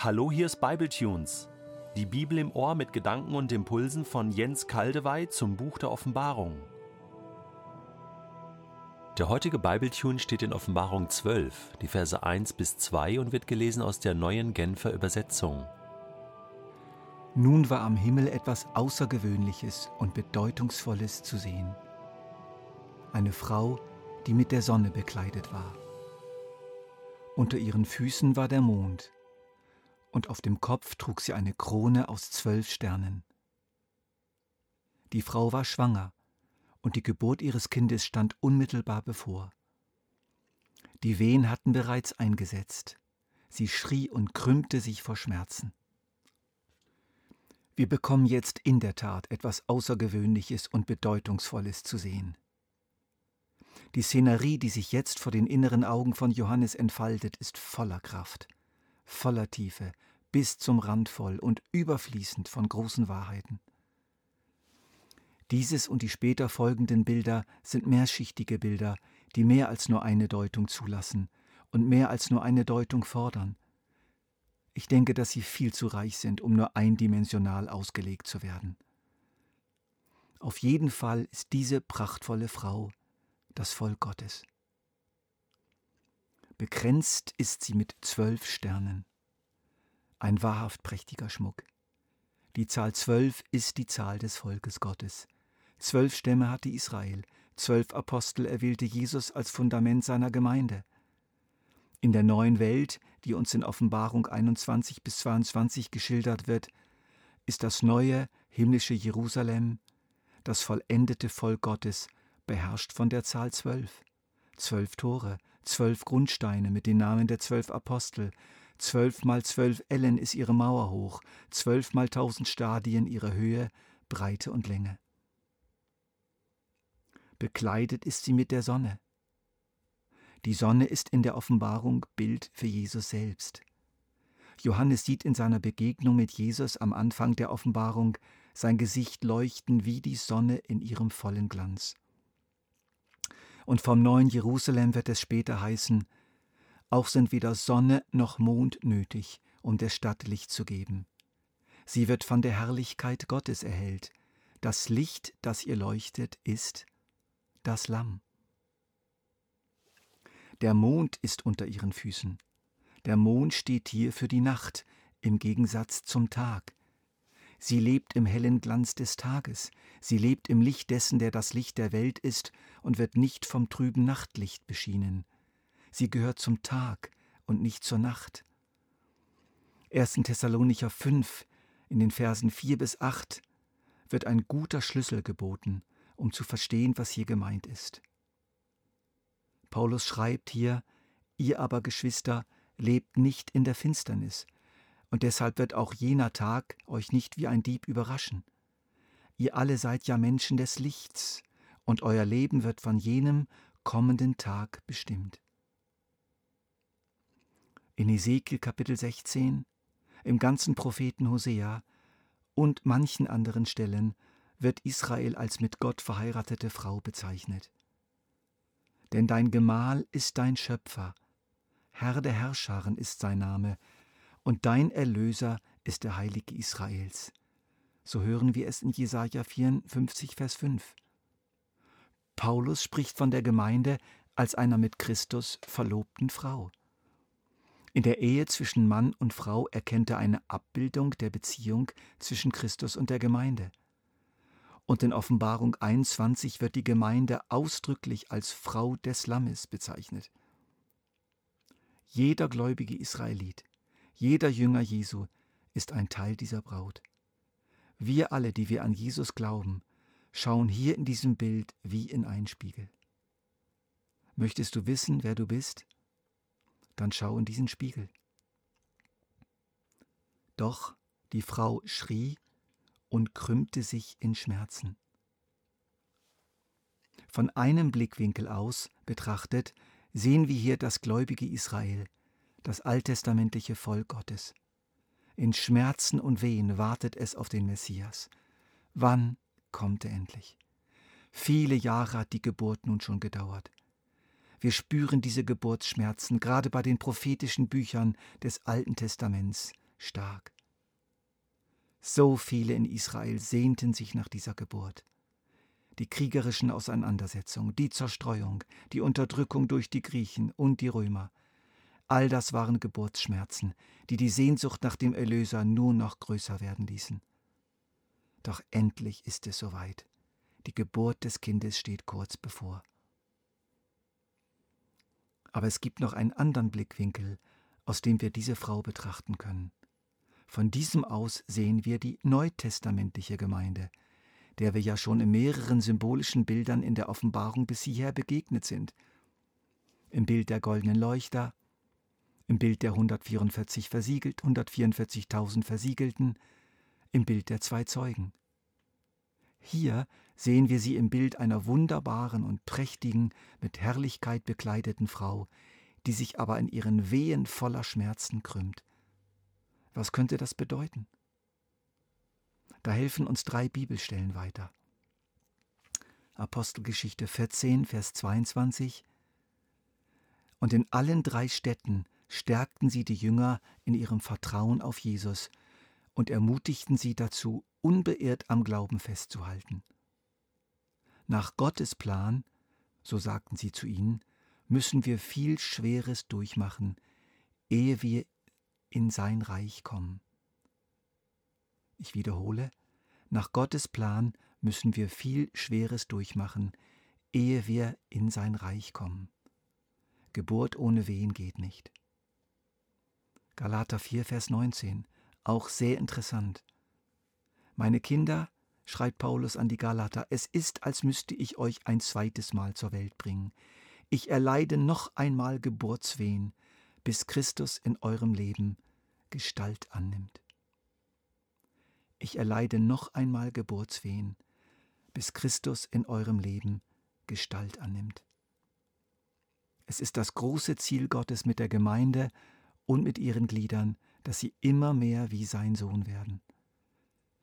Hallo, hier ist Bibletunes. Die Bibel im Ohr mit Gedanken und Impulsen von Jens Kaldewey zum Buch der Offenbarung. Der heutige Bibletune steht in Offenbarung 12, die Verse 1 bis 2 und wird gelesen aus der neuen Genfer Übersetzung. Nun war am Himmel etwas Außergewöhnliches und Bedeutungsvolles zu sehen. Eine Frau, die mit der Sonne bekleidet war. Unter ihren Füßen war der Mond, und auf dem Kopf trug sie eine Krone aus zwölf Sternen. Die Frau war schwanger, und die Geburt ihres Kindes stand unmittelbar bevor. Die Wehen hatten bereits eingesetzt. Sie schrie und krümmte sich vor Schmerzen. Wir bekommen jetzt in der Tat etwas Außergewöhnliches und Bedeutungsvolles zu sehen. Die Szenerie, die sich jetzt vor den inneren Augen von Johannes entfaltet, ist voller Kraft, voller Tiefe, bis zum Rand voll und überfließend von großen Wahrheiten. Dieses und die später folgenden Bilder sind mehrschichtige Bilder, die mehr als nur eine Deutung zulassen und mehr als nur eine Deutung fordern. Ich denke, dass sie viel zu reich sind, um nur eindimensional ausgelegt zu werden. Auf jeden Fall ist diese prachtvolle Frau das Volk Gottes. Bekränzt ist sie mit zwölf Sternen. Ein wahrhaft prächtiger Schmuck. Die Zahl zwölf ist die Zahl des Volkes Gottes. Zwölf Stämme hatte Israel, zwölf Apostel erwählte Jesus als Fundament seiner Gemeinde. In der neuen Welt, die uns in Offenbarung 21 bis 22 geschildert wird, ist das neue himmlische Jerusalem, das vollendete Volk Gottes, beherrscht von der Zahl zwölf. Zwölf Tore, zwölf Grundsteine mit den Namen der zwölf Apostel, zwölf mal zwölf Ellen ist ihre Mauer hoch, zwölf mal tausend Stadien ihre Höhe, Breite und Länge. Bekleidet ist sie mit der Sonne. Die Sonne ist in der Offenbarung Bild für Jesus selbst. Johannes sieht in seiner Begegnung mit Jesus am Anfang der Offenbarung sein Gesicht leuchten wie die Sonne in ihrem vollen Glanz. Und vom neuen Jerusalem wird es später heißen, auch sind weder Sonne noch Mond nötig, um der Stadt Licht zu geben. Sie wird von der Herrlichkeit Gottes erhellt. Das Licht, das ihr leuchtet, ist das Lamm. Der Mond ist unter ihren Füßen. Der Mond steht hier für die Nacht, im Gegensatz zum Tag. Sie lebt im hellen Glanz des Tages, sie lebt im Licht dessen, der das Licht der Welt ist und wird nicht vom trüben Nachtlicht beschienen. Sie gehört zum Tag und nicht zur Nacht. 1. Thessalonicher 5 in den Versen 4 bis 8 wird ein guter Schlüssel geboten, um zu verstehen, was hier gemeint ist. Paulus schreibt hier, ihr aber Geschwister, lebt nicht in der Finsternis, und deshalb wird auch jener Tag euch nicht wie ein Dieb überraschen. Ihr alle seid ja Menschen des Lichts, und euer Leben wird von jenem kommenden Tag bestimmt. In Ezekiel Kapitel 16, im ganzen Propheten Hosea und manchen anderen Stellen wird Israel als mit Gott verheiratete Frau bezeichnet. Denn dein Gemahl ist dein Schöpfer, Herr der Herrscharen ist sein Name, und dein Erlöser ist der Heilige Israels. So hören wir es in Jesaja 54, Vers 5. Paulus spricht von der Gemeinde als einer mit Christus verlobten Frau. In der Ehe zwischen Mann und Frau erkennt er eine Abbildung der Beziehung zwischen Christus und der Gemeinde. Und in Offenbarung 21 wird die Gemeinde ausdrücklich als Frau des Lammes bezeichnet. Jeder gläubige Israelit jeder Jünger Jesu ist ein Teil dieser Braut. Wir alle, die wir an Jesus glauben, schauen hier in diesem Bild wie in einen Spiegel. Möchtest du wissen, wer du bist? Dann schau in diesen Spiegel. Doch die Frau schrie und krümmte sich in Schmerzen. Von einem Blickwinkel aus betrachtet sehen wir hier das gläubige Israel, das alttestamentliche Volk Gottes. In Schmerzen und Wehen wartet es auf den Messias. Wann kommt er endlich? Viele Jahre hat die Geburt nun schon gedauert. Wir spüren diese Geburtsschmerzen gerade bei den prophetischen Büchern des Alten Testaments stark. So viele in Israel sehnten sich nach dieser Geburt. Die kriegerischen Auseinandersetzungen, die Zerstreuung, die Unterdrückung durch die Griechen und die Römer, all das waren Geburtsschmerzen, die die Sehnsucht nach dem Erlöser nur noch größer werden ließen. Doch endlich ist es soweit. Die Geburt des Kindes steht kurz bevor. Aber es gibt noch einen anderen Blickwinkel, aus dem wir diese Frau betrachten können. Von diesem aus sehen wir die neutestamentliche Gemeinde, der wir ja schon in mehreren symbolischen Bildern in der Offenbarung bis hierher begegnet sind. Im Bild der goldenen Leuchter, im Bild der 144 versiegelt, 144.000 Versiegelten, im Bild der zwei Zeugen. Hier sehen wir sie im Bild einer wunderbaren und prächtigen, mit Herrlichkeit bekleideten Frau, die sich aber in ihren Wehen voller Schmerzen krümmt. Was könnte das bedeuten? Da helfen uns drei Bibelstellen weiter. Apostelgeschichte 14, Vers 22. Und in allen drei Städten stärkten sie die Jünger in ihrem Vertrauen auf Jesus und ermutigten sie dazu, unbeirrt am Glauben festzuhalten. Nach Gottes Plan, so sagten sie zu ihnen, müssen wir viel Schweres durchmachen, ehe wir in sein Reich kommen. Ich wiederhole, nach Gottes Plan müssen wir viel Schweres durchmachen, ehe wir in sein Reich kommen. Geburt ohne Wehen geht nicht. Galater 4, Vers 19, auch sehr interessant. Meine Kinder, schreibt Paulus an die Galater, es ist, als müsste ich euch ein zweites Mal zur Welt bringen. Ich erleide noch einmal Geburtswehen, bis Christus in eurem Leben Gestalt annimmt. Ich erleide noch einmal Geburtswehen, bis Christus in eurem Leben Gestalt annimmt. Es ist das große Ziel Gottes mit der Gemeinde und mit ihren Gliedern, dass sie immer mehr wie sein Sohn werden,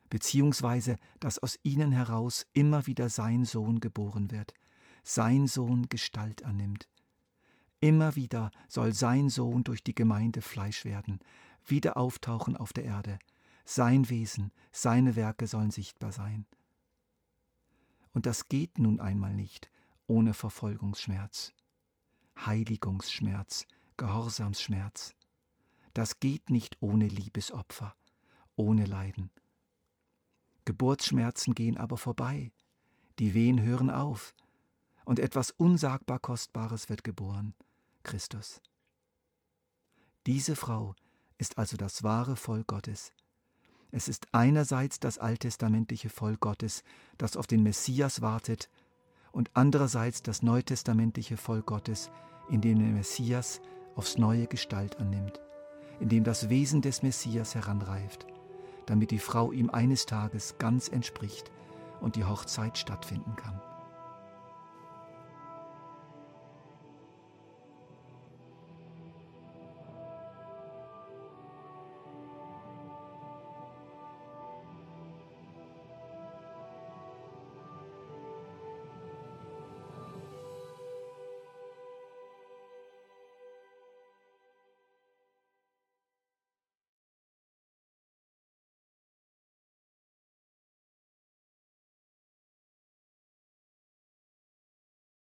beziehungsweise dass aus ihnen heraus immer wieder sein Sohn geboren wird, sein Sohn Gestalt annimmt. Immer wieder soll sein Sohn durch die Gemeinde Fleisch werden, wieder auftauchen auf der Erde. Sein Wesen, seine Werke sollen sichtbar sein. Und das geht nun einmal nicht ohne Verfolgungsschmerz, Heiligungsschmerz, Gehorsamsschmerz. Das geht nicht ohne Liebesopfer, ohne Leiden. Geburtsschmerzen gehen aber vorbei, die Wehen hören auf, und etwas unsagbar Kostbares wird geboren, Christus. Diese Frau ist also das wahre Volk Gottes. Es ist einerseits das alttestamentliche Volk Gottes, das auf den Messias wartet, und andererseits das neutestamentliche Volk Gottes, in dem der Messias aufs neue Gestalt annimmt, in dem das Wesen des Messias heranreift, damit die Frau ihm eines Tages ganz entspricht und die Hochzeit stattfinden kann.